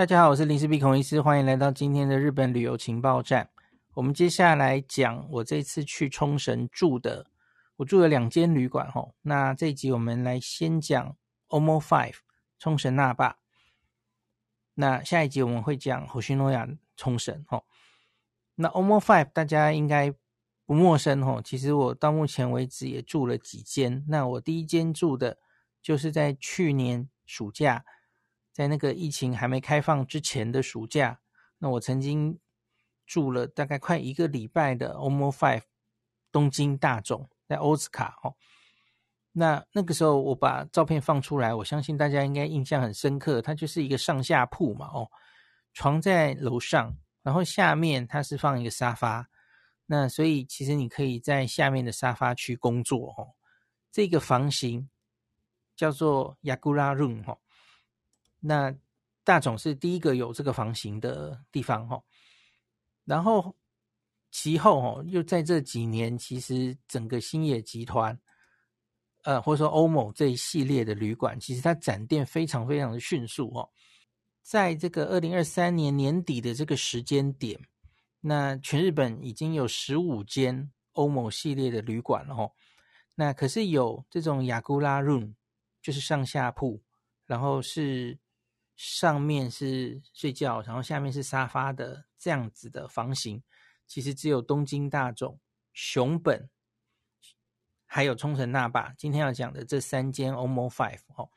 大家好，我是林氏璧孔医师，欢迎来到今天的日本旅游情报站。我们接下来讲我这次去冲绳住的，我住了两间旅馆吼。那这一集我们来先讲 OMO Five 冲绳那霸。那下一集我们会讲 Hoshinoya 冲绳吼。那 OMO Five 大家应该不陌生吼，其实我到目前为止也住了几间。那我第一间住的就是在去年暑假。在那个疫情还没开放之前的暑假，那我曾经住了大概快一个礼拜的 OMO Five 东京大众，在奥斯卡哦。那那个时候我把照片放出来，我相信大家应该印象很深刻。它就是一个上下铺嘛，哦，床在楼上，然后下面它是放一个沙发。那所以其实你可以在下面的沙发区工作哦。这个房型叫做 Yakura Room 哈。那大冢是第一个有这个房型的地方哈，然后其后哦，又在这几年，其实整个星野集团，呃，或者说 OMO 这一系列的旅馆，其实它展店非常非常的迅速哦。在这个二零二三年年底的这个时间点，那全日本已经有十五间欧某系列的旅馆了哈。那可是有这种雅古拉 room，就是上下铺，然后是。上面是睡觉，然后下面是沙发的这样子的房型，其实只有东京大冢、熊本，还有冲绳那霸。今天要讲的这三间 OMO Five 哦，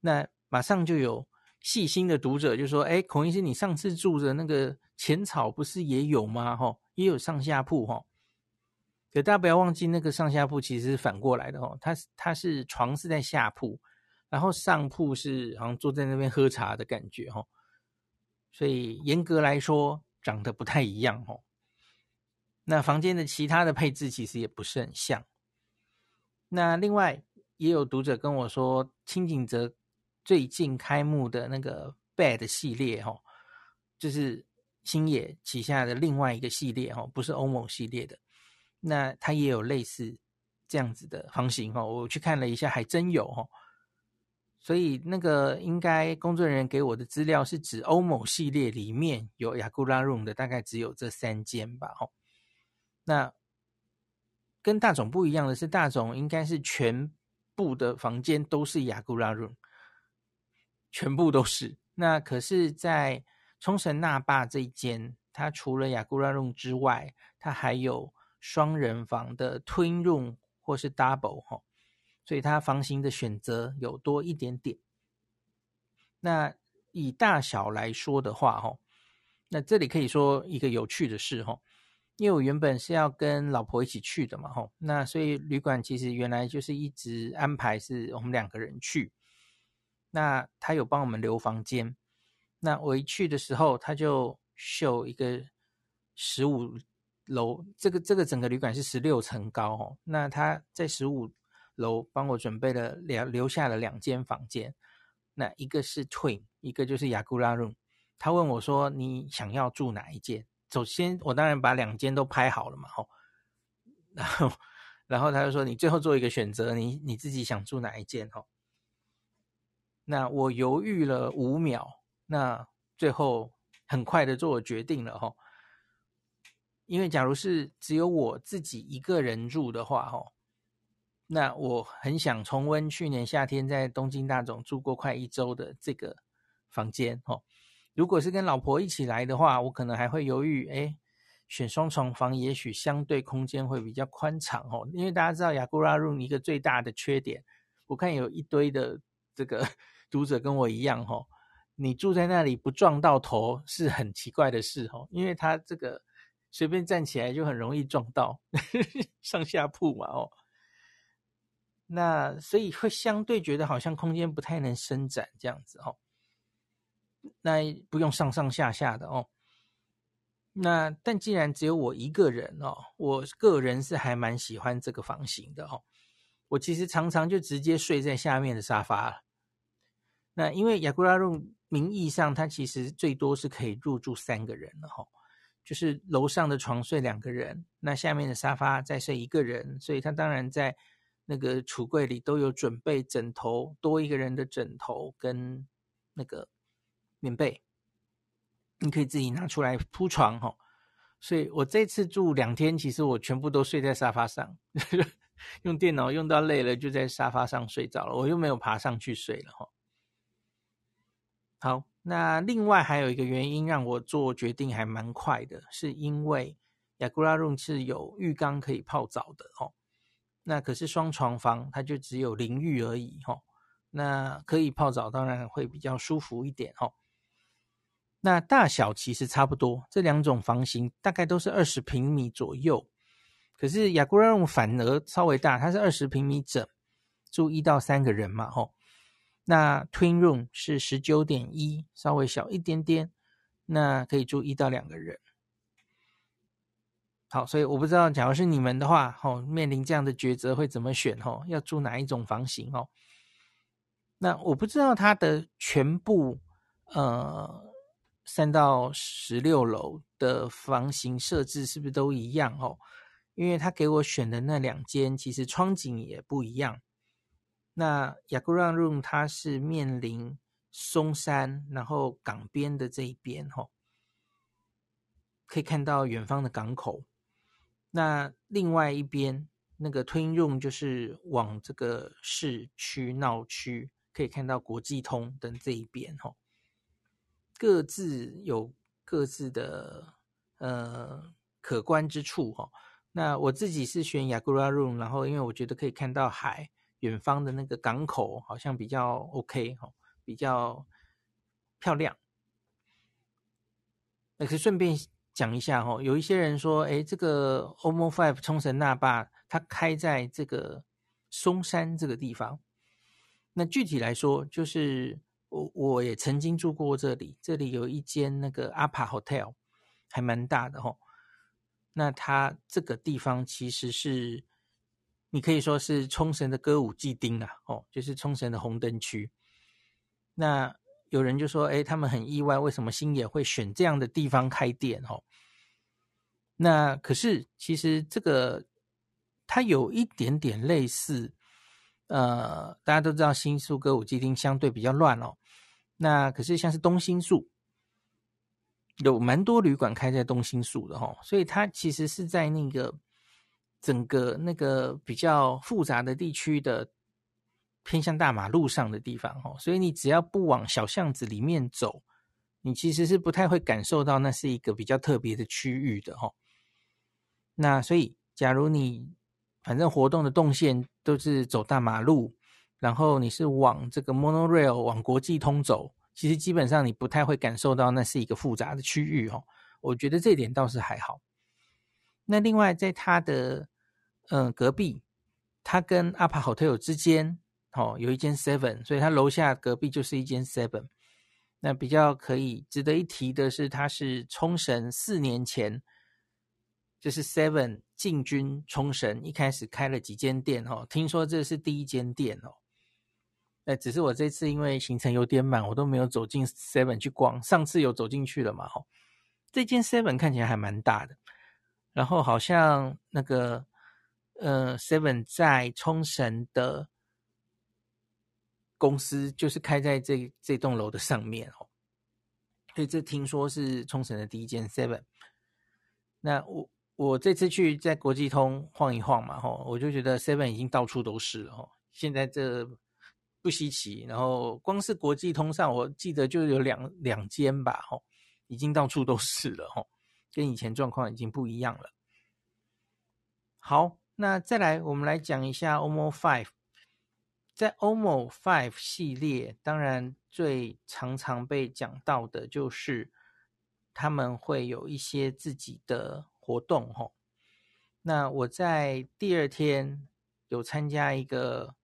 那马上就有细心的读者就说：“哎，孔医师，你上次住的那个浅草不是也有吗？哈，也有上下铺哈。可大家不要忘记，那个上下铺其实是反过来的哦，它它是床是在下铺。”然后上铺是好像坐在那边喝茶的感觉哈，所以严格来说长得不太一样哈。那房间的其他的配置其实也不是很像。那另外也有读者跟我说，轻井泽最近开幕的那个 Bed 系列哈，就是星野旗下的另外一个系列哈，不是 OMO 系列的。那它也有类似这样子的房型哈，我去看了一下，还真有哈。所以那个应该工作人员给我的资料是指欧某系列里面有雅古拉 room 的，大概只有这三间吧。吼，那跟大总不一样的是，大总应该是全部的房间都是雅古拉 room，全部都是。那可是，在冲绳那霸这一间，它除了雅古拉 room 之外，它还有双人房的 Twin Room 或是 Double 吼。所以它房型的选择有多一点点。那以大小来说的话，哈，那这里可以说一个有趣的事，哈，因为我原本是要跟老婆一起去的嘛，哈，那所以旅馆其实原来就是一直安排是我们两个人去。那他有帮我们留房间。那我一去的时候，他就秀一个十五楼，这个这个整个旅馆是十六层高，哦，那他在十五。楼帮我准备了两留下了两间房间，那一个是 Twin，一个就是 Yakura Room。他问我说：“你想要住哪一间？”首先，我当然把两间都拍好了嘛，吼。然后，然后他就说：“你最后做一个选择，你你自己想住哪一间？”吼。那我犹豫了五秒，那最后很快的做决定了，吼。因为假如是只有我自己一个人住的话，吼。那我很想重温去年夏天在东京大冢住过快一周的这个房间哦。如果是跟老婆一起来的话，我可能还会犹豫，哎，选双床房也许相对空间会比较宽敞哦。因为大家知道 Yakura Room 一个最大的缺点，我看有一堆的这个 读者跟我一样哦，你住在那里不撞到头是很奇怪的事哦，因为它这个随便站起来就很容易撞到 上下铺嘛哦。那所以会相对觉得好像空间不太能伸展这样子哦，那不用上上下下的哦。那但既然只有我一个人哦，我个人是还蛮喜欢这个房型的哦。我其实常常就直接睡在下面的沙发了。那因为 Yakura Room 名义上它其实最多是可以入住三个人的哈，就是楼上的床睡两个人，那下面的沙发再睡一个人，所以它当然在。那个橱柜里都有准备枕头，多一个人的枕头跟那个棉被，你可以自己拿出来铺床哈。所以我这次住两天，其实我全部都睡在沙发上，用电脑用到累了，就在沙发上睡着了，我又没有爬上去睡了哈。好，那另外还有一个原因让我做决定还蛮快的，是因为雅古拉 Room 是有浴缸可以泡澡的哦。那可是双床房，它就只有淋浴而已哈。那可以泡澡，当然会比较舒服一点哈。那大小其实差不多，这两种房型大概都是二十平米左右。可是 Yakura Room 反而稍微大，它是二十平米整，住一到三个人嘛吼。那 Twin Room 是十九点一，稍微小一点点，那可以住一到两个人。好，所以我不知道，假如是你们的话，吼，面临这样的抉择会怎么选？吼，要住哪一种房型？哦，那我不知道它的全部，呃，三到十六楼的房型设置是不是都一样？哦，因为他给我选的那两间，其实窗景也不一样。那 Yakura Room 它是面临松山，然后港边的这一边，吼，可以看到远方的港口。那另外一边那个 Twin Room 就是往这个市区闹区，可以看到国际通等这一边，吼，各自有各自的呃可观之处，吼。那我自己是选雅阁拉 room，然后因为我觉得可以看到海。远方的那个港口好像比较 OK 哈，比较漂亮。那可以顺便讲一下哈，有一些人说，哎，这个 OMO Five 冲绳那霸它开在这个松山这个地方。那具体来说，就是我我也曾经住过这里，这里有一间那个 APA Hotel，还蛮大的哈。那它这个地方其实是。你可以说是冲绳的歌舞伎町啊，哦，就是冲绳的红灯区。那有人就说，哎，他们很意外，为什么星野会选这样的地方开店？哦，那可是其实这个它有一点点类似，呃，大家都知道新宿歌舞伎町相对比较乱哦。那可是像是东新宿，有蛮多旅馆开在东新宿的哦，所以它其实是在那个。整个那个比较复杂的地区的偏向大马路上的地方哦，所以你只要不往小巷子里面走，你其实是不太会感受到那是一个比较特别的区域的哈。那所以，假如你反正活动的动线都是走大马路，然后你是往这个 monorail 往国际通走，其实基本上你不太会感受到那是一个复杂的区域哈。我觉得这点倒是还好。那另外，在它的嗯，隔壁，它跟 APA Hotel 之间，哦，有一间 Seven，所以它楼下隔壁就是一间 Seven。那比较可以值得一提的是，它是冲绳四年前，就是 Seven 进军冲绳，一开始开了几间店，哦，听说这是第一间店哦。那只是我这次因为行程有点满，我都没有走进 Seven 去逛。上次有走进去了嘛？哦，这间 Seven 看起来还蛮大的，然后好像那个。呃，Seven 在冲绳的公司就是开在这这栋楼的上面哦，所以这听说是冲绳的第一间 Seven。那我我这次去在国际通晃一晃嘛，吼，我就觉得 Seven 已经到处都是了，吼，现在这不稀奇。然后光是国际通上，我记得就有两两间吧，吼，已经到处都是了，吼，跟以前状况已经不一样了。好。那再来，我们来讲一下 OMO Five。在 OMO Five 系列，当然最常常被讲到的就是他们会有一些自己的活动，吼。那我在第二天有参加一个，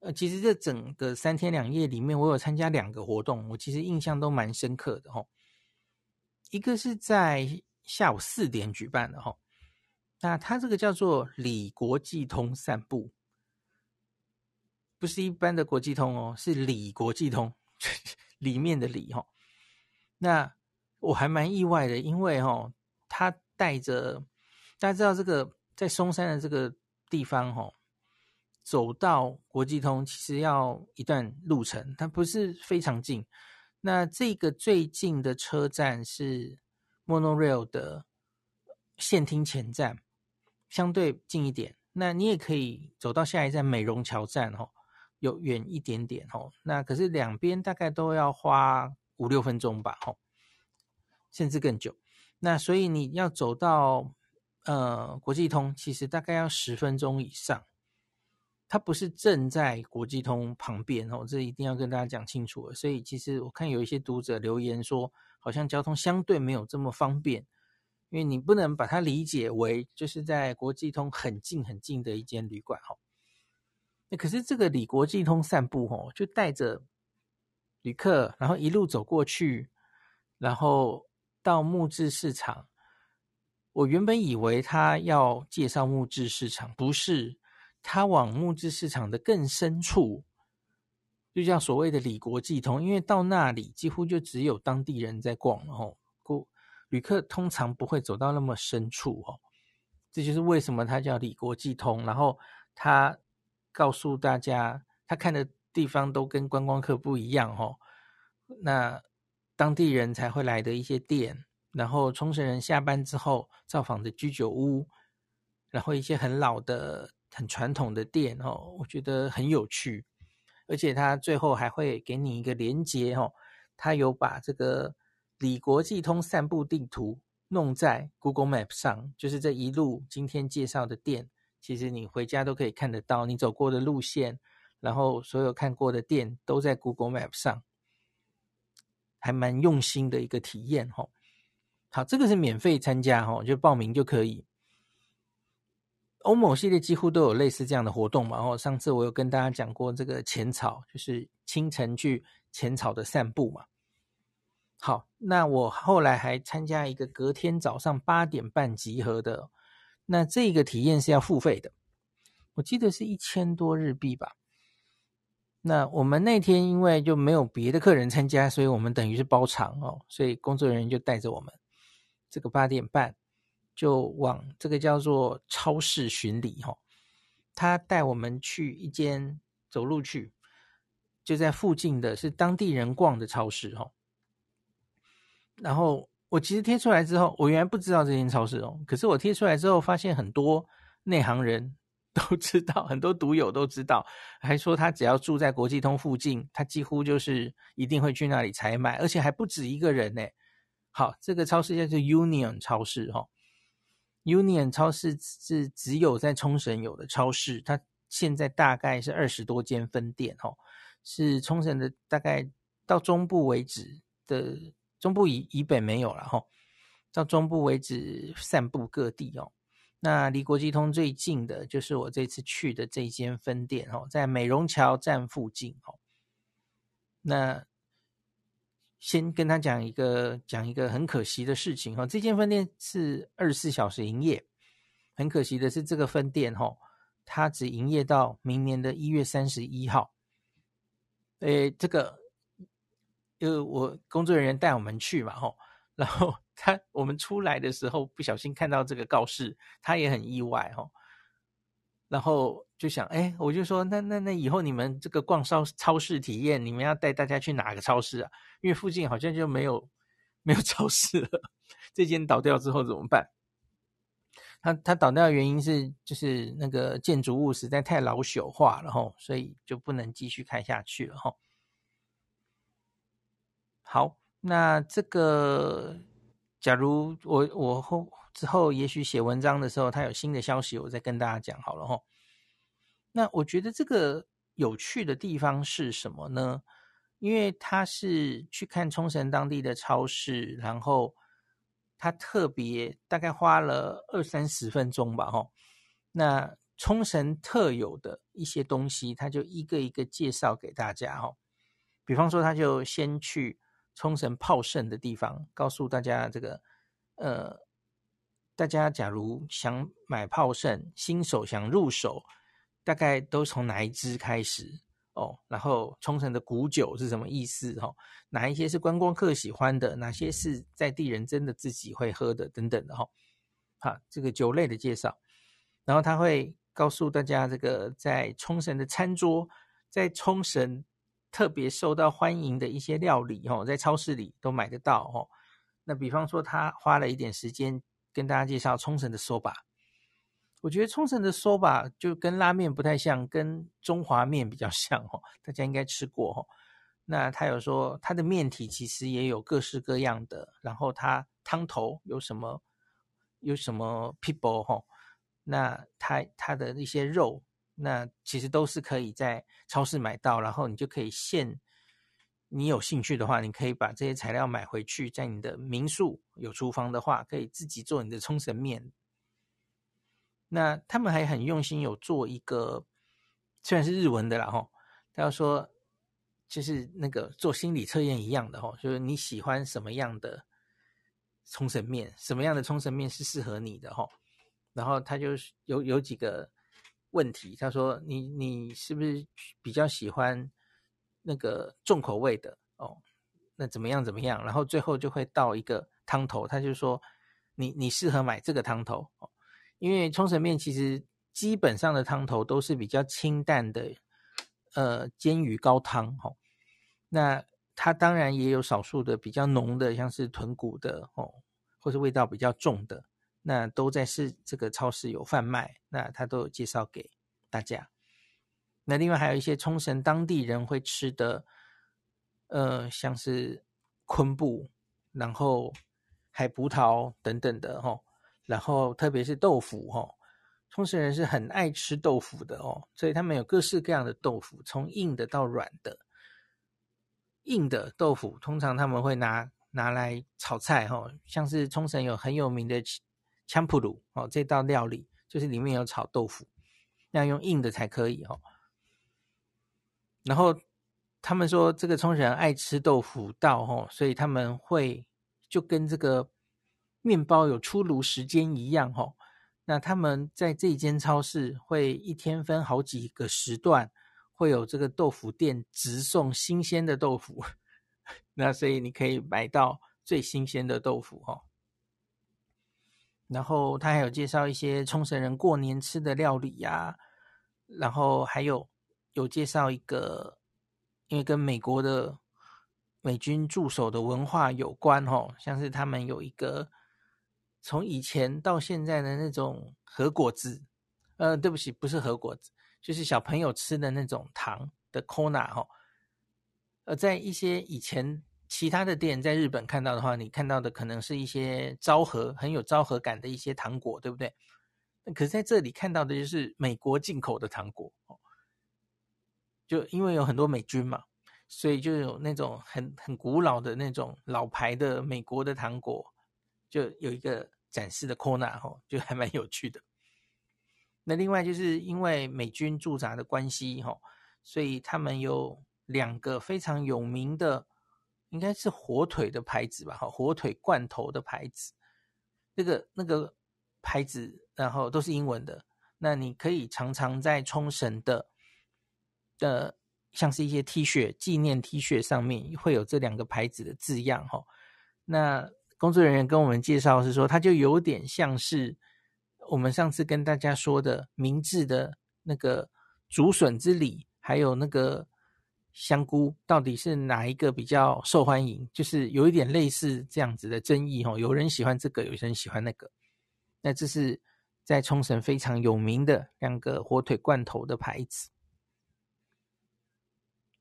呃，其实这整个三天两夜里面，我有参加两个活动，我其实印象都蛮深刻的，吼。一个是在下午四点举办的，吼。那它这个叫做里国际通散步，不是一般的国际通哦，是里国际通 里面的里哈。那我还蛮意外的，因为哈，他带着大家知道这个在松山的这个地方哈，走到国际通其实要一段路程，它不是非常近。那这个最近的车站是 Monorail 的线厅前站，相对近一点。那你也可以走到下一站美容桥站哦，有远一点点哦。那可是两边大概都要花五六分钟吧，哦，甚至更久。那所以你要走到呃国际通，其实大概要十分钟以上。它不是正在国际通旁边哦，这一定要跟大家讲清楚。所以其实我看有一些读者留言说，好像交通相对没有这么方便。因为你不能把它理解为就是在国际通很近很近的一间旅馆哦，那可是这个李国际通散步哈，就带着旅客，然后一路走过去，然后到木质市场。我原本以为他要介绍木质市场，不是，他往木质市场的更深处，就叫所谓的李国际通，因为到那里几乎就只有当地人在逛了哈。旅客通常不会走到那么深处哦，这就是为什么它叫李国际通。然后他告诉大家，他看的地方都跟观光客不一样哦。那当地人才会来的一些店，然后冲绳人下班之后造访的居酒屋，然后一些很老的、很传统的店哦，我觉得很有趣。而且他最后还会给你一个连接哦，他有把这个。里国际通散步地图弄在 Google Map 上，就是这一路今天介绍的店，其实你回家都可以看得到，你走过的路线，然后所有看过的店都在 Google Map 上，还蛮用心的一个体验哈。好，这个是免费参加哈，就报名就可以。欧某系列几乎都有类似这样的活动嘛，然后上次我有跟大家讲过这个浅草，就是清晨去浅草的散步嘛。好，那我后来还参加一个隔天早上八点半集合的，那这个体验是要付费的，我记得是一千多日币吧。那我们那天因为就没有别的客人参加，所以我们等于是包场哦，所以工作人员就带着我们，这个八点半就往这个叫做超市巡礼哈，他带我们去一间走路去，就在附近的是当地人逛的超市哈。然后我其实贴出来之后，我原来不知道这间超市哦。可是我贴出来之后，发现很多内行人都知道，很多独友都知道，还说他只要住在国际通附近，他几乎就是一定会去那里采买，而且还不止一个人呢。好，这个超市叫做 Union 超市哈。Union 超市是只有在冲绳有的超市，它现在大概是二十多间分店哈，是冲绳的大概到中部为止的。中部以以北没有了哈，到中部为止散布各地哦。那离国际通最近的就是我这次去的这间分店哦，在美容桥站附近哦。那先跟他讲一个讲一个很可惜的事情哈，这间分店是二十四小时营业，很可惜的是这个分店哈，它只营业到明年的一月三十一号。诶，这个。因为我工作人员带我们去嘛，吼，然后他我们出来的时候不小心看到这个告示，他也很意外，吼，然后就想，哎，我就说，那那那以后你们这个逛超超市体验，你们要带大家去哪个超市啊？因为附近好像就没有没有超市了，这间倒掉之后怎么办？他他倒掉的原因是就是那个建筑物实在太老朽化了，吼，所以就不能继续开下去了，吼。好，那这个，假如我我后之后也许写文章的时候，他有新的消息，我再跟大家讲好了哈。那我觉得这个有趣的地方是什么呢？因为他是去看冲绳当地的超市，然后他特别大概花了二三十分钟吧，哈。那冲绳特有的一些东西，他就一个一个介绍给大家，哈。比方说，他就先去。冲绳泡盛的地方，告诉大家这个，呃，大家假如想买泡盛，新手想入手，大概都从哪一支开始哦？然后冲绳的古酒是什么意思？哦，哪一些是观光客喜欢的？哪些是在地人真的自己会喝的？等等的哈，好，这个酒类的介绍，然后他会告诉大家这个在冲绳的餐桌，在冲绳。特别受到欢迎的一些料理哦，在超市里都买得到哦。那比方说，他花了一点时间跟大家介绍冲绳的 soba。我觉得冲绳的 soba 就跟拉面不太像，跟中华面比较像哦。大家应该吃过哦。那他有说，他的面体其实也有各式各样的，然后他汤头有什么有什么 people 哈。那他他的一些肉。那其实都是可以在超市买到，然后你就可以现，你有兴趣的话，你可以把这些材料买回去，在你的民宿有厨房的话，可以自己做你的冲绳面。那他们还很用心，有做一个，虽然是日文的啦吼，他要说就是那个做心理测验一样的吼，就是你喜欢什么样的冲绳面，什么样的冲绳面是适合你的吼，然后他就有有几个。问题，他说你你是不是比较喜欢那个重口味的哦？那怎么样怎么样？然后最后就会到一个汤头，他就说你你适合买这个汤头哦，因为冲绳面其实基本上的汤头都是比较清淡的，呃，煎鱼高汤哦。那它当然也有少数的比较浓的，像是豚骨的哦，或是味道比较重的。那都在是这个超市有贩卖，那他都有介绍给大家。那另外还有一些冲绳当地人会吃的，呃，像是昆布，然后海葡萄等等的哦。然后特别是豆腐哦，冲绳人是很爱吃豆腐的哦，所以他们有各式各样的豆腐，从硬的到软的。硬的豆腐通常他们会拿拿来炒菜哦，像是冲绳有很有名的。枪普鲁哦，这道料理就是里面有炒豆腐，要用硬的才可以哦。然后他们说这个冲绳人爱吃豆腐到哦，所以他们会就跟这个面包有出炉时间一样哦。那他们在这间超市会一天分好几个时段，会有这个豆腐店直送新鲜的豆腐，那所以你可以买到最新鲜的豆腐哦。然后他还有介绍一些冲绳人过年吃的料理呀、然后还有有介绍一个，因为跟美国的美军驻守的文化有关哦，像是他们有一个从以前到现在的那种核果子，呃，对不起，不是核果子，就是小朋友吃的那种糖的 Kona 哈，呃，在一些以前。其他的店在日本看到的话，你看到的可能是一些昭和很有昭和感的一些糖果，对不对？可是在这里看到的就是美国进口的糖果，就因为有很多美军嘛，所以就有那种很很古老的那种老牌的美国的糖果，就有一个展示的 corner 哦，就还蛮有趣的。那另外就是因为美军驻扎的关系哈，所以他们有两个非常有名的。应该是火腿的牌子吧，哈，火腿罐头的牌子，那个那个牌子，然后都是英文的。那你可以常常在冲绳的的，像是一些 T 恤纪念 T 恤上面会有这两个牌子的字样，哈。那工作人员跟我们介绍是说，它就有点像是我们上次跟大家说的明治的那个竹笋之礼，还有那个。香菇到底是哪一个比较受欢迎？就是有一点类似这样子的争议哦，有人喜欢这个，有人喜欢那个。那这是在冲绳非常有名的两个火腿罐头的牌子。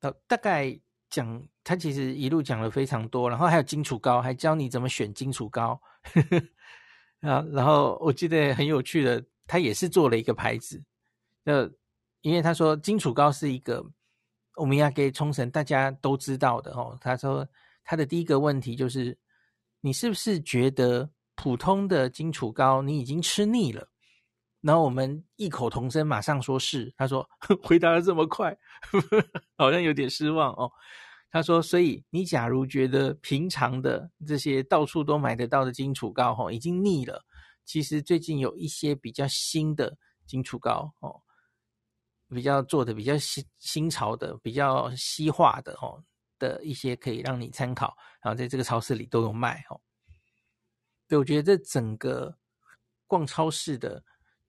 呃，大概讲，他其实一路讲了非常多，然后还有金杵糕，还教你怎么选金杵糕。啊，然后我记得很有趣的，他也是做了一个牌子。那因为他说金杵糕是一个。我们要给冲绳大家都知道的哦。他说他的第一个问题就是，你是不是觉得普通的金杵糕你已经吃腻了？然后我们异口同声马上说是。他说 回答得这么快，好像有点失望哦。他说，所以你假如觉得平常的这些到处都买得到的金杵糕哦已经腻了，其实最近有一些比较新的金杵糕哦。比较做的比较新新潮的，比较西化的哦的一些可以让你参考，然后在这个超市里都有卖哦。对，我觉得这整个逛超市的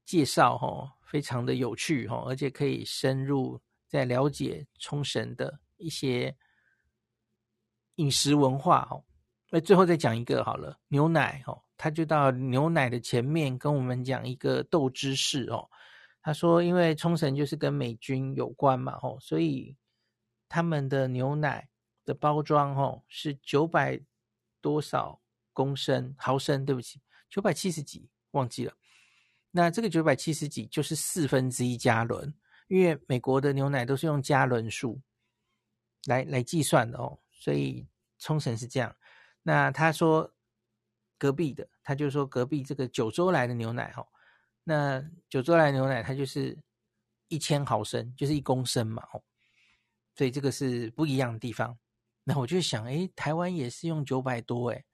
介绍哦，非常的有趣哦，而且可以深入在了解冲绳的一些饮食文化哦。那最后再讲一个好了，牛奶哦，他就到牛奶的前面跟我们讲一个豆知识哦。他说，因为冲绳就是跟美军有关嘛，哦，所以他们的牛奶的包装哦是九百多少公升毫升，对不起，九百七十几忘记了。那这个九百七十几就是四分之一加仑，因为美国的牛奶都是用加仑数来来计算的哦，所以冲绳是这样。那他说隔壁的，他就说隔壁这个九州来的牛奶哦，那九州来牛奶它就是一千毫升，就是一公升嘛哦，所以这个是不一样的地方。那我就想，诶，台湾也是用九百多诶，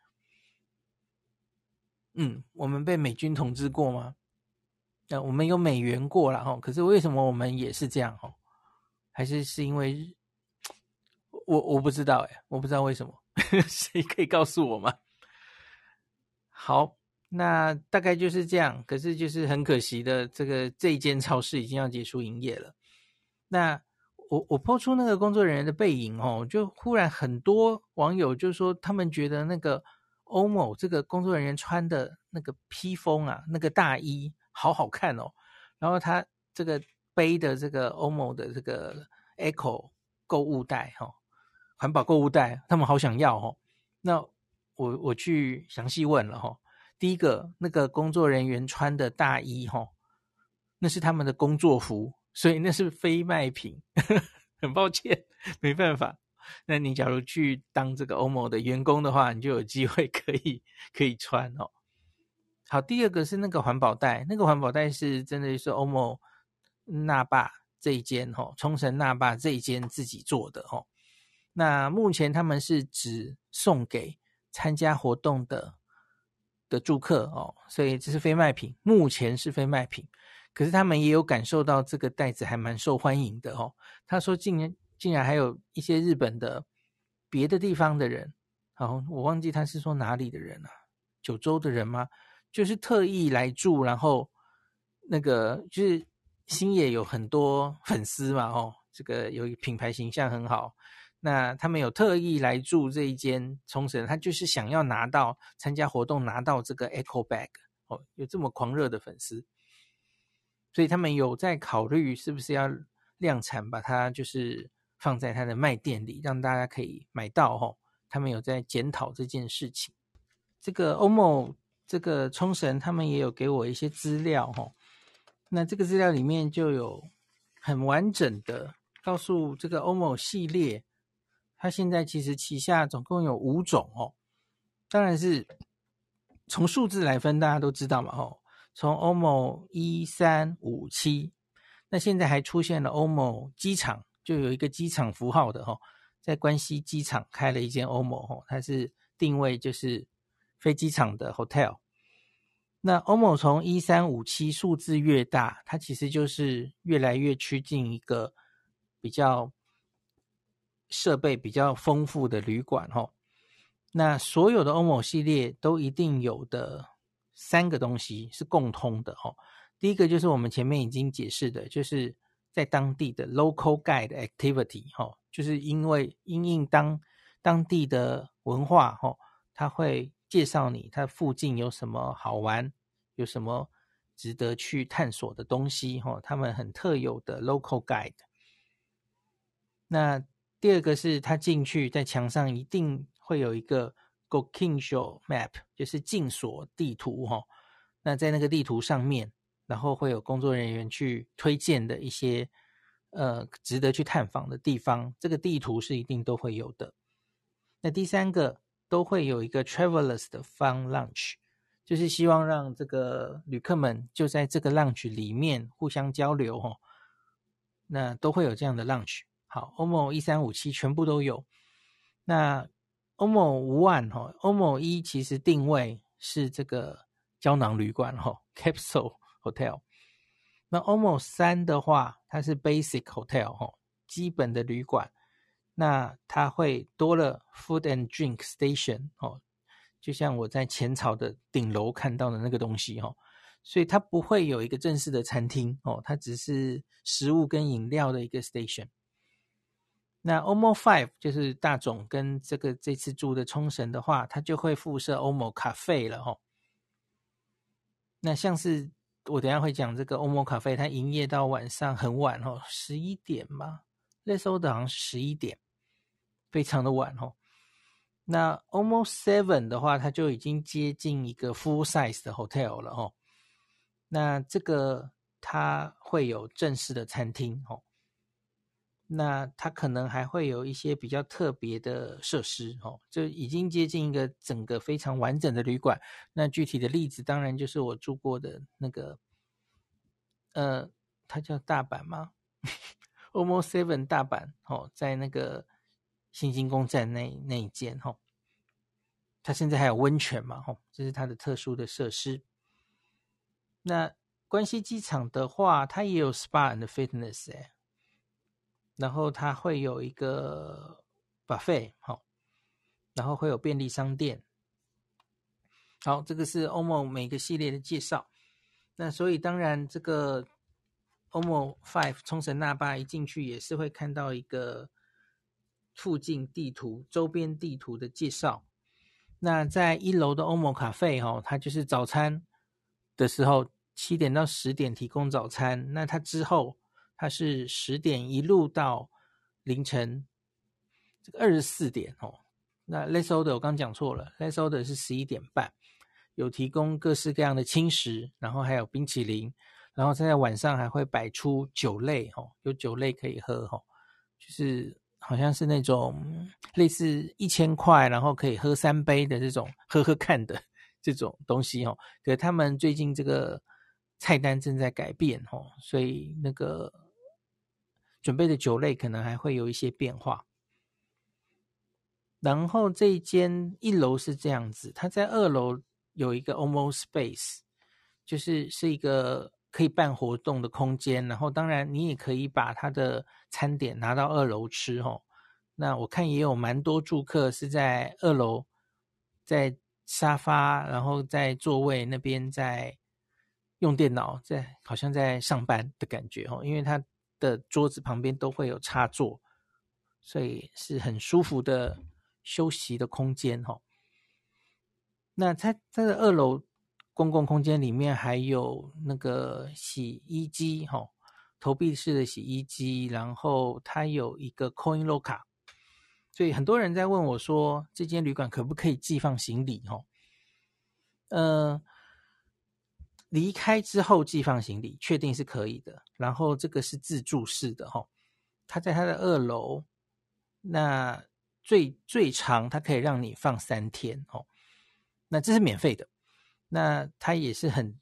嗯，我们被美军统治过吗？那我们有美元过了哈，可是为什么我们也是这样哦？还是是因为我我不知道诶，我不知道为什么。谁可以告诉我吗？好，那大概就是这样。可是就是很可惜的，这个这一间超市已经要结束营业了。那我我抛出那个工作人员的背影哦，就忽然很多网友就说，他们觉得那个 OMO 这个工作人员穿的那个披风啊，那个大衣好好看哦。然后他这个背的这个 OMO 的这个 Echo 购物袋哈、哦。环保购物袋，他们好想要哦。那我我去详细问了哈。第一个，那个工作人员穿的大衣哈，那是他们的工作服，所以那是非卖品。很抱歉，没办法。那你假如去当这个 OMO 的员工的话，你就有机会可以可以穿哦。好，第二个是那个环保袋，那个环保袋是真的是 OMO 那霸这一间哈，冲绳那霸这一间自己做的哈。那目前他们是只送给参加活动的的住客哦，所以这是非卖品，目前是非卖品。可是他们也有感受到这个袋子还蛮受欢迎的哦。他说竟然竟然还有一些日本的别的地方的人，好，我忘记他是说哪里的人啊，九州的人吗？就是特意来住，然后那个就是星野有很多粉丝嘛，哦，这个有品牌形象很好。那他们有特意来住这一间冲绳，他就是想要拿到参加活动拿到这个 Echo Bag 哦，有这么狂热的粉丝，所以他们有在考虑是不是要量产，把它就是放在他的卖店里，让大家可以买到哦。他们有在检讨这件事情。这个 OMO 这个冲绳，他们也有给我一些资料哦。那这个资料里面就有很完整的告诉这个 OMO 系列。它现在其实旗下总共有五种哦，当然是从数字来分，大家都知道嘛吼。从 OMO 一三五七，那现在还出现了 OMO 机场，就有一个机场符号的吼，在关西机场开了一间 OMO 吼，它是定位就是飞机场的 hotel。那 OMO 从一三五七数字越大，它其实就是越来越趋近一个比较。设备比较丰富的旅馆，吼，那所有的 OMO 系列都一定有的三个东西是共通的，吼。第一个就是我们前面已经解释的，就是在当地的 local guide activity，吼，就是因为因应当当地的文化，吼，他会介绍你他附近有什么好玩，有什么值得去探索的东西，吼，他们很特有的 local guide。那第二个是他进去，在墙上一定会有一个 Gokinshou Map，就是进所地图哈。那在那个地图上面，然后会有工作人员去推荐的一些呃值得去探访的地方，这个地图是一定都会有的。那第三个都会有一个 Travelers 的 Fun Lunch，就是希望让这个旅客们就在这个 Lunch 里面互相交流哈。那都会有这样的 Lunch。好，OMO 一三五七全部都有。那 OMO One 哈，OMO 一其实定位是这个胶囊旅馆哈，Capsule Hotel。那 OMO 三的话，它是 Basic Hotel 哈，基本的旅馆。那它会多了 Food and Drink Station 哦，就像我在浅草的顶楼看到的那个东西哈，所以它不会有一个正式的餐厅哦，它只是食物跟饮料的一个 station。那 OMO Five 就是大总跟这个这次住的冲绳的话，它就会附设 OMO Cafe 了哦。那像是我等下会讲这个 OMO Cafe，它营业到晚上很晚哦，十一点嘛。Lesso 好像十一点，非常的晚哦。那 OMO Seven 的话，它就已经接近一个 full size 的 hotel 了哦。那这个它会有正式的餐厅哦。那它可能还会有一些比较特别的设施哦，就已经接近一个整个非常完整的旅馆。那具体的例子当然就是我住过的那个，呃，它叫大阪吗？OMO Seven 大阪哦，在那个新金宫站那那一间哦，它现在还有温泉嘛？哦，这是它的特殊的设施。那关西机场的话，它也有 SPA and Fitness 哎。然后它会有一个 buffet，好，然后会有便利商店。好，这个是 OMO 每个系列的介绍。那所以当然，这个 OMO Five 冲绳那霸一进去也是会看到一个附近地图、周边地图的介绍。那在一楼的 OMO 咖啡，哈，它就是早餐的时候七点到十点提供早餐。那它之后。它是十点一路到凌晨这个二十四点哦。那 Less Order 我刚讲错了，Less Order 是十一点半，有提供各式各样的轻食，然后还有冰淇淋，然后现在晚上还会摆出酒类哦，有酒类可以喝哦，就是好像是那种类似一千块，然后可以喝三杯的这种喝喝看的这种东西哦。可他们最近这个菜单正在改变哦，所以那个。准备的酒类可能还会有一些变化，然后这一间一楼是这样子，它在二楼有一个 OMO Space，就是是一个可以办活动的空间，然后当然你也可以把它的餐点拿到二楼吃哦。那我看也有蛮多住客是在二楼，在沙发，然后在座位那边在用电脑，在好像在上班的感觉哦，因为它。的桌子旁边都会有插座，所以是很舒服的休息的空间哈。那它它的二楼公共空间里面还有那个洗衣机哈，投币式的洗衣机，然后它有一个 Coin Locker，所以很多人在问我说，这间旅馆可不可以寄放行李哈？嗯。离开之后寄放行李，确定是可以的。然后这个是自助式的哈，它在它的二楼，那最最长它可以让你放三天哦。那这是免费的，那它也是很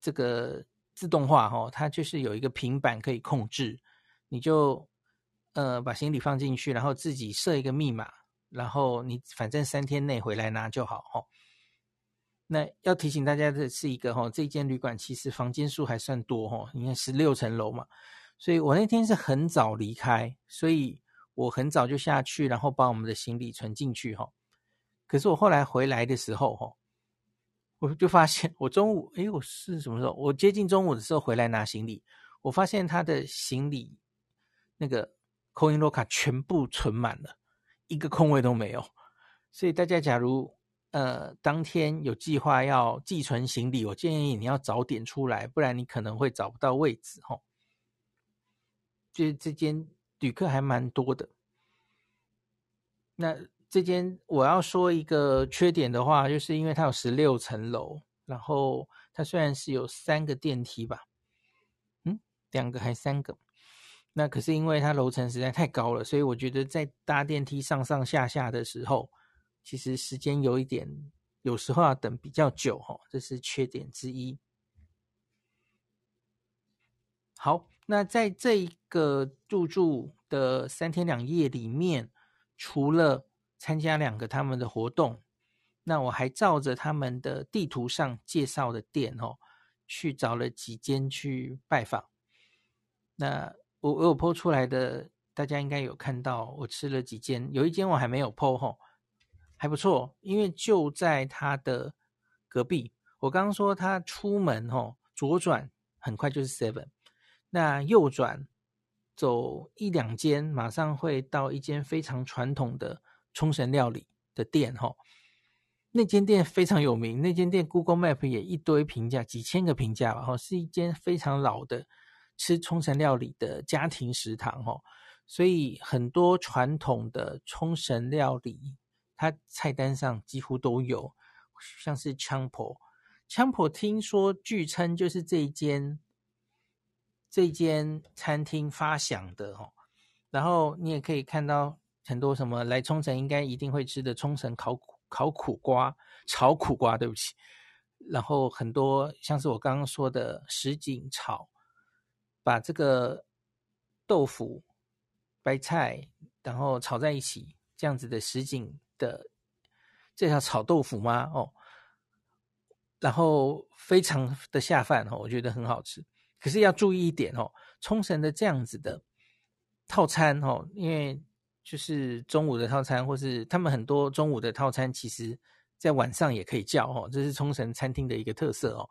这个自动化哈，它就是有一个平板可以控制，你就呃把行李放进去，然后自己设一个密码，然后你反正三天内回来拿就好哈。那要提醒大家的是一个哈，这间旅馆其实房间数还算多哈，应该十六层楼嘛，所以我那天是很早离开，所以我很早就下去，然后把我们的行李存进去哈。可是我后来回来的时候哈，我就发现我中午，诶，我是什么时候？我接近中午的时候回来拿行李，我发现他的行李那个 Coin lock 全部存满了，一个空位都没有。所以大家假如呃，当天有计划要寄存行李，我建议你要早点出来，不然你可能会找不到位置哈。就这间旅客还蛮多的。那这间我要说一个缺点的话，就是因为它有十六层楼，然后它虽然是有三个电梯吧，嗯，两个还三个，那可是因为它楼层实在太高了，所以我觉得在搭电梯上上下下的时候。其实时间有一点，有时候要等比较久哈，这是缺点之一。好，那在这一个入住的三天两夜里面，除了参加两个他们的活动，那我还照着他们的地图上介绍的店哦，去找了几间去拜访。那我我有 po 出来的，大家应该有看到，我吃了几间，有一间我还没有 po 哈。还不错，因为就在他的隔壁。我刚刚说他出门吼，左转很快就是 Seven，那右转走一两间，马上会到一间非常传统的冲绳料理的店哈。那间店非常有名，那间店 Google Map 也一堆评价，几千个评价吧哈，是一间非常老的吃冲绳料理的家庭食堂吼。所以很多传统的冲绳料理，它菜单上几乎都有，像是枪婆，枪婆听说据称就是这一间。这一间餐厅发祥的哦，然后你也可以看到很多什么来冲绳应该一定会吃的冲绳烤烤苦瓜、炒苦瓜，对不起，然后很多像是我刚刚说的什锦炒，把这个豆腐、白菜然后炒在一起，这样子的什锦的，这叫炒豆腐吗？哦，然后非常的下饭哦，我觉得很好吃。可是要注意一点哦，冲绳的这样子的套餐哦，因为就是中午的套餐，或是他们很多中午的套餐，其实在晚上也可以叫哦，这是冲绳餐厅的一个特色哦。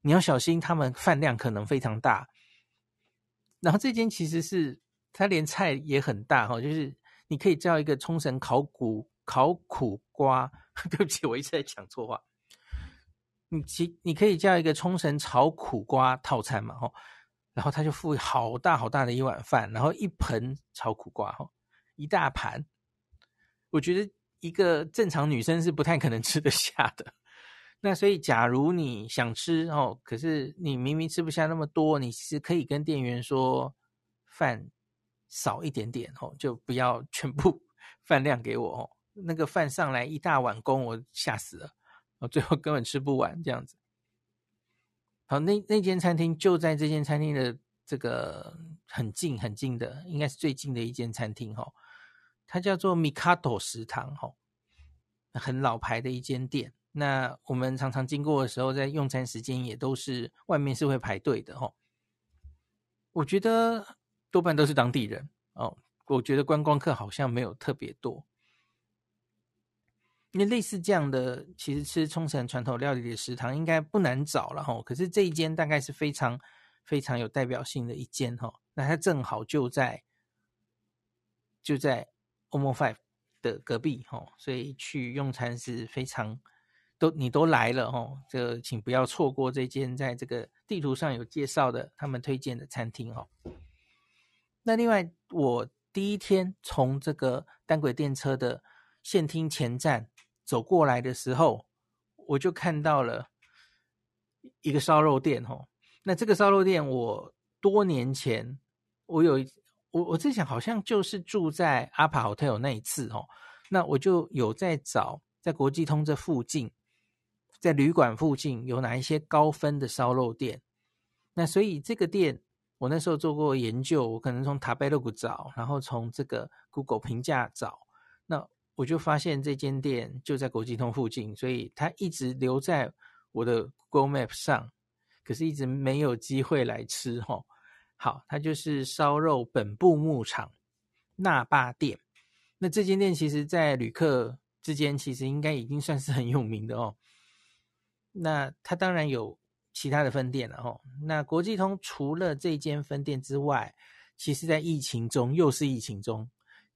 你要小心，他们饭量可能非常大。然后这间其实是它连菜也很大哈，就是你可以叫一个冲绳烤苦烤苦瓜，对不起，我一直在讲错话。你其你可以叫一个冲绳炒苦瓜套餐嘛，吼，然后他就付好大好大的一碗饭，然后一盆炒苦瓜，吼，一大盘。我觉得一个正常女生是不太可能吃得下的。那所以，假如你想吃哦，可是你明明吃不下那么多，你是可以跟店员说饭少一点点，哦，就不要全部 饭量给我哦。那个饭上来一大碗公，我吓死了。我最后根本吃不完这样子。好，那那间餐厅就在这间餐厅的这个很近很近的，应该是最近的一间餐厅哈。它叫做 Mikado 食堂哈，很老牌的一间店。那我们常常经过的时候，在用餐时间也都是外面是会排队的哈。我觉得多半都是当地人哦。我觉得观光客好像没有特别多。因为类似这样的，其实吃冲绳传统料理的食堂应该不难找了哈。可是这一间大概是非常非常有代表性的一间哈。那它正好就在就在 OMO Five 的隔壁哈，所以去用餐是非常都你都来了哈，这请不要错过这间在这个地图上有介绍的他们推荐的餐厅哈。那另外，我第一天从这个单轨电车的线厅前站。走过来的时候，我就看到了一个烧肉店吼。那这个烧肉店，我多年前我有我我在想，好像就是住在阿帕 hotel 那一次吼。那我就有在找，在国际通这附近，在旅馆附近有哪一些高分的烧肉店。那所以这个店，我那时候做过研究，我可能从 Tabelog 找，然后从这个 Google 评价找，那。我就发现这间店就在国际通附近，所以它一直留在我的 Google Map 上，可是一直没有机会来吃哈。好，它就是烧肉本部牧场那霸店。那这间店其实，在旅客之间其实应该已经算是很有名的哦。那它当然有其他的分店了哈。那国际通除了这间分店之外，其实在疫情中又是疫情中。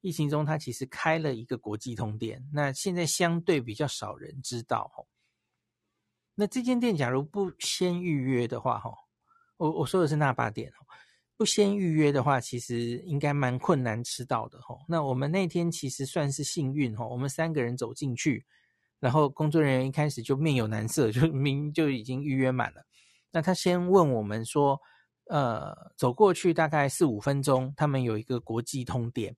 疫情中，它其实开了一个国际通店，那现在相对比较少人知道哈。那这间店假如不先预约的话，哈，我我说的是那霸店哦，不先预约的话，其实应该蛮困难吃到的哈。那我们那天其实算是幸运哈，我们三个人走进去，然后工作人员一开始就面有难色，就明就已经预约满了。那他先问我们说，呃，走过去大概四五分钟，他们有一个国际通点。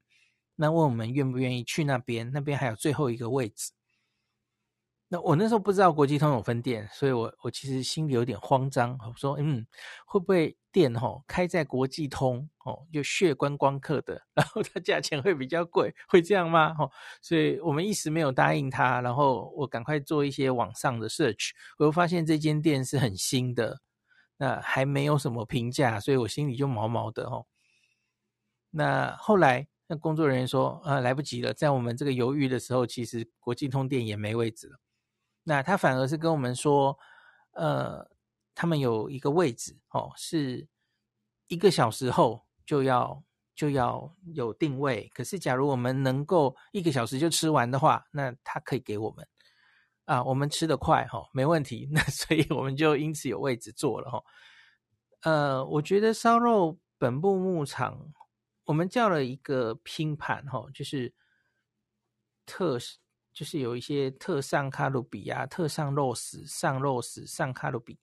那问我们愿不愿意去那边？那边还有最后一个位置。那我那时候不知道国际通有分店，所以我我其实心里有点慌张。我说，嗯，会不会店吼开在国际通哦，就血观光客的，然后它价钱会比较贵，会这样吗？吼，所以我们一时没有答应他。然后我赶快做一些网上的 search，我又发现这间店是很新的，那还没有什么评价，所以我心里就毛毛的吼。那后来。那工作人员说：“呃，来不及了，在我们这个犹豫的时候，其实国际通店也没位置了。那他反而是跟我们说，呃，他们有一个位置哦，是一个小时后就要就要有定位。可是假如我们能够一个小时就吃完的话，那他可以给我们啊，我们吃得快哈，没问题。那 所以我们就因此有位置坐了哈。呃，我觉得烧肉本部牧场，我们叫了一个拼盘哈，就是特。就是有一些特上卡路比啊，特上肉丝、上肉丝、上卡路比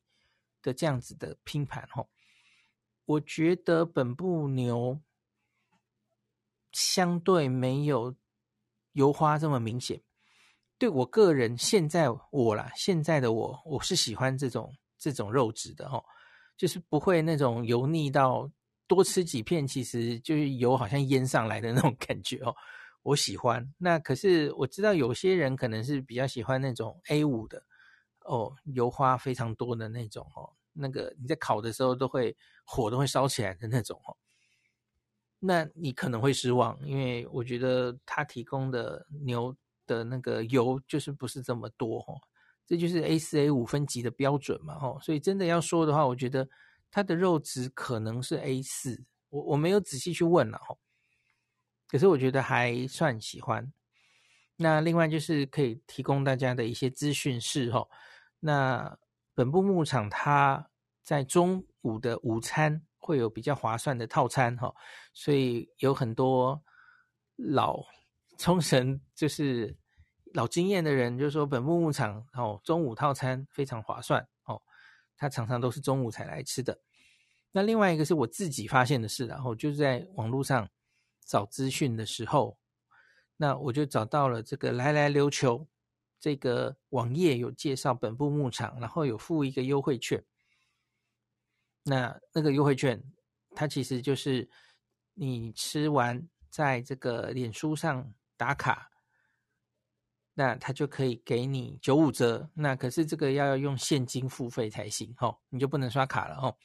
的这样子的拼盘吼，我觉得本部牛相对没有油花这么明显。对我个人，现在我啦，现在的我，我是喜欢这种这种肉质的吼，就是不会那种油腻到多吃几片，其实就是油好像淹上来的那种感觉哦。我喜欢，那可是我知道有些人可能是比较喜欢那种 A 五的哦，油花非常多的那种哦，那个你在烤的时候都会火都会烧起来的那种哦，那你可能会失望，因为我觉得它提供的牛的那个油就是不是这么多哦，这就是 A 四、A 五分级的标准嘛哦，所以真的要说的话，我觉得它的肉质可能是 A 四。我我没有仔细去问了哦。可是我觉得还算喜欢。那另外就是可以提供大家的一些资讯是哈，那本部牧场它在中午的午餐会有比较划算的套餐哈，所以有很多老冲绳就是老经验的人就说本部牧场哦中午套餐非常划算哦，他常常都是中午才来吃的。那另外一个是我自己发现的事，然后就是在网络上。找资讯的时候，那我就找到了这个来来琉球这个网页有介绍本部牧场，然后有附一个优惠券。那那个优惠券，它其实就是你吃完在这个脸书上打卡，那它就可以给你九五折。那可是这个要用现金付费才行哦，你就不能刷卡了哦。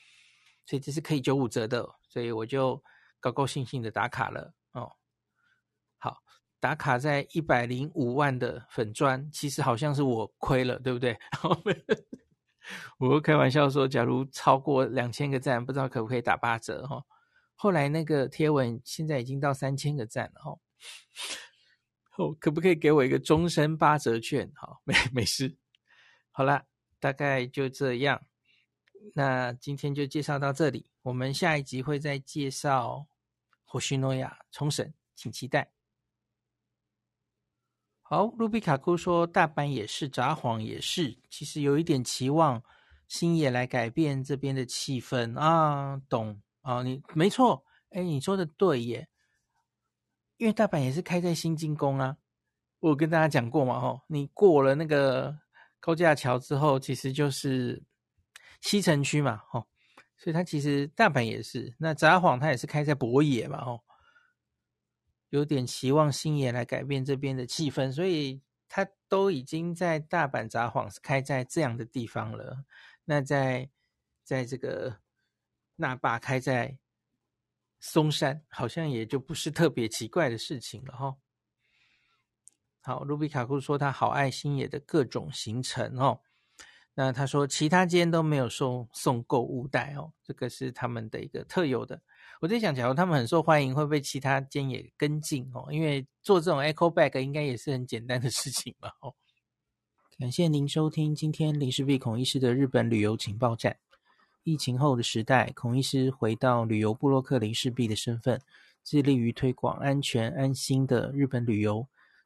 所以这是可以九五折的，所以我就。高高兴兴的打卡了哦，好，打卡在一百零五万的粉专，其实好像是我亏了，对不对？我开玩笑说，假如超过两千个赞，不知道可不可以打八折哈。后来那个贴文现在已经到三千个赞了哈，哦，可不可以给我一个终身八折券？好，没没事。好啦，大概就这样，那今天就介绍到这里，我们下一集会再介绍。或许诺亚冲绳，请期待。好，卢比卡库说大阪也是，札幌也是，其实有一点期望星野来改变这边的气氛啊，懂啊？你没错，哎，你说的对耶，因为大阪也是开在新津宫啊，我跟大家讲过嘛，哦，你过了那个高架桥之后，其实就是西城区嘛，哦。所以它其实大阪也是，那札幌它也是开在博野嘛，哦，有点期望星野来改变这边的气氛，所以它都已经在大阪札幌是开在这样的地方了。那在在这个那霸开在松山，好像也就不是特别奇怪的事情了，哈。好，卢比卡库说他好爱星野的各种行程哦。那他说，其他间都没有送送购物袋哦，这个是他们的一个特有的。我在想，假如他们很受欢迎，会不会其他间也跟进哦？因为做这种 Echo Bag 应该也是很简单的事情吧。哦，感谢您收听今天林氏璧孔医师的日本旅游情报站。疫情后的时代，孔医师回到旅游部落客林氏璧的身份，致力于推广安全安心的日本旅游。